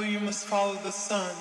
know you must follow the sun.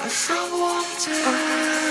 I'm wanted. I'm wanted.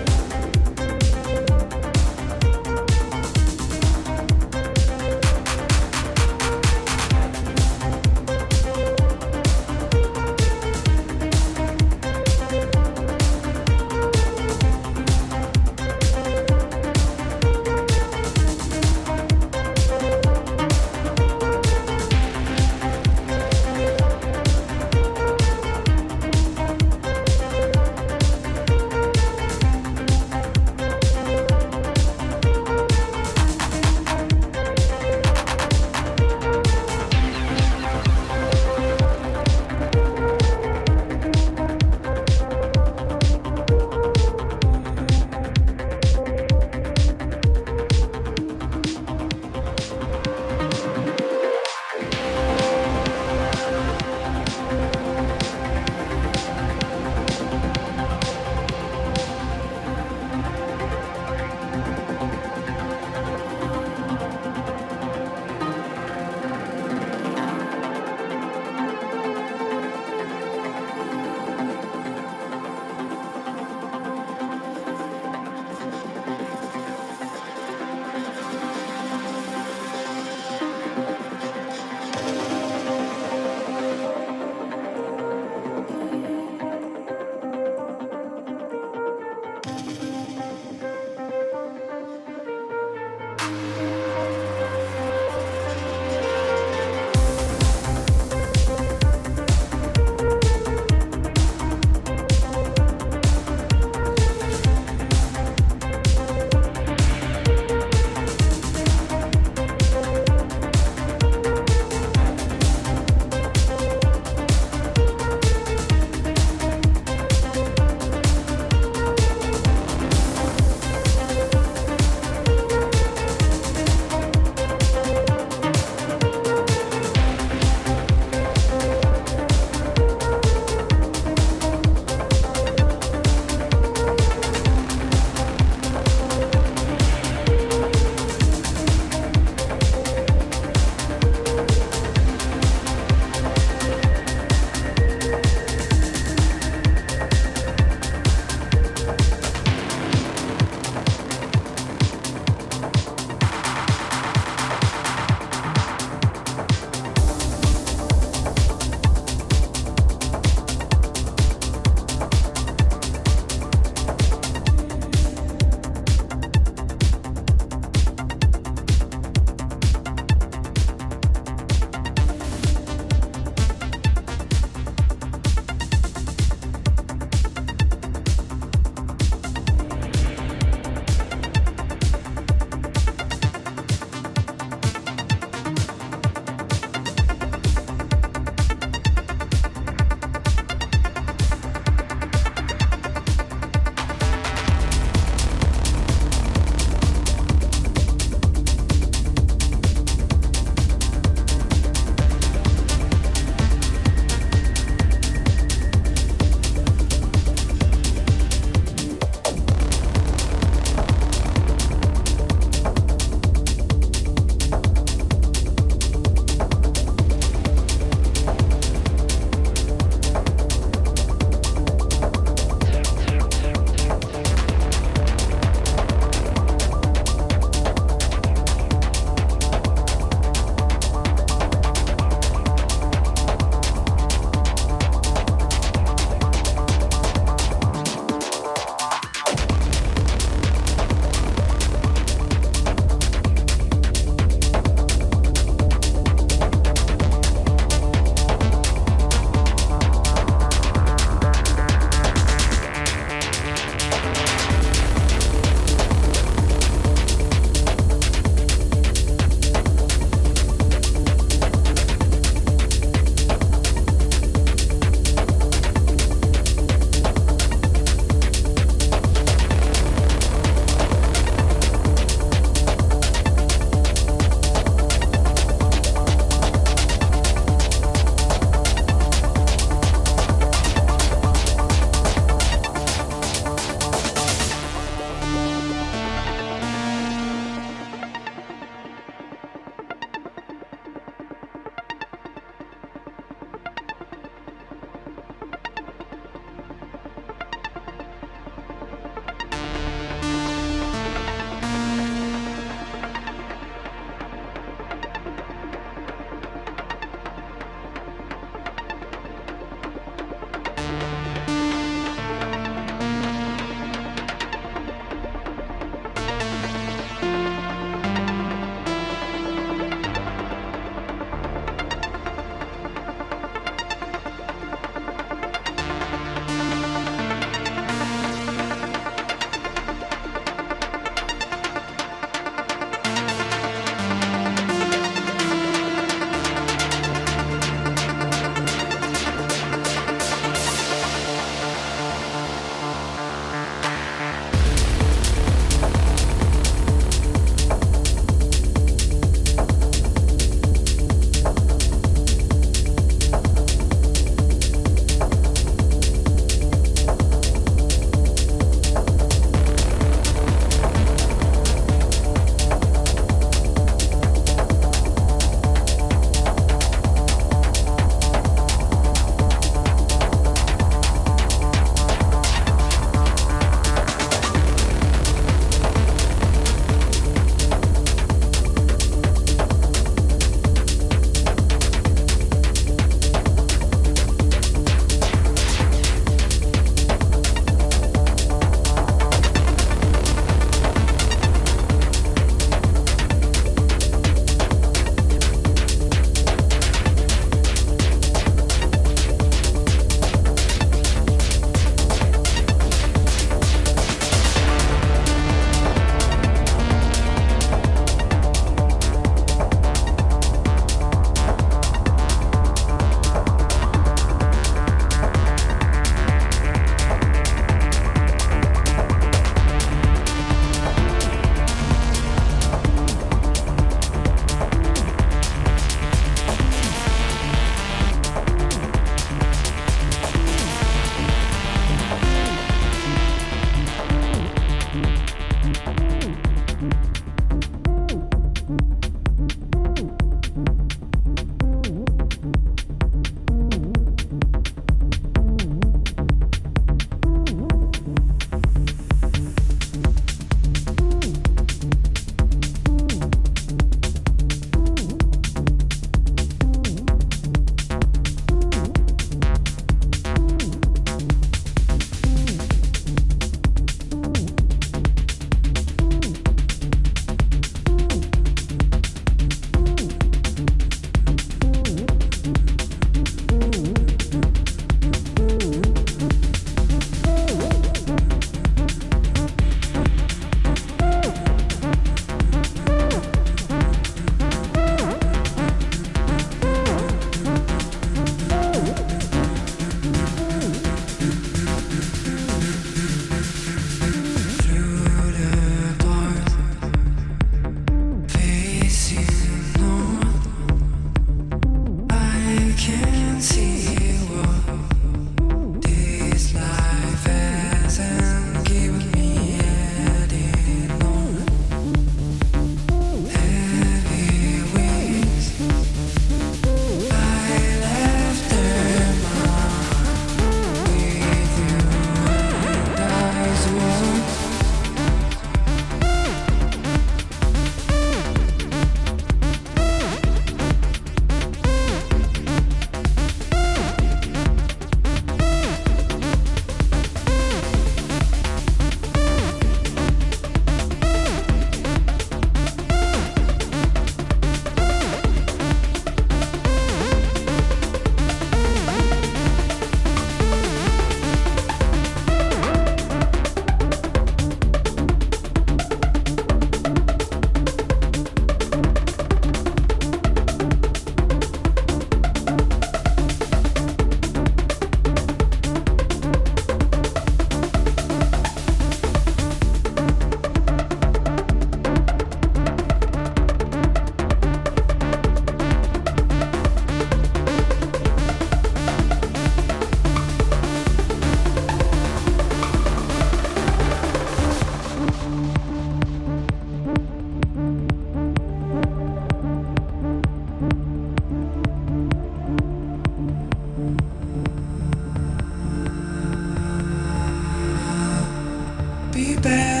Be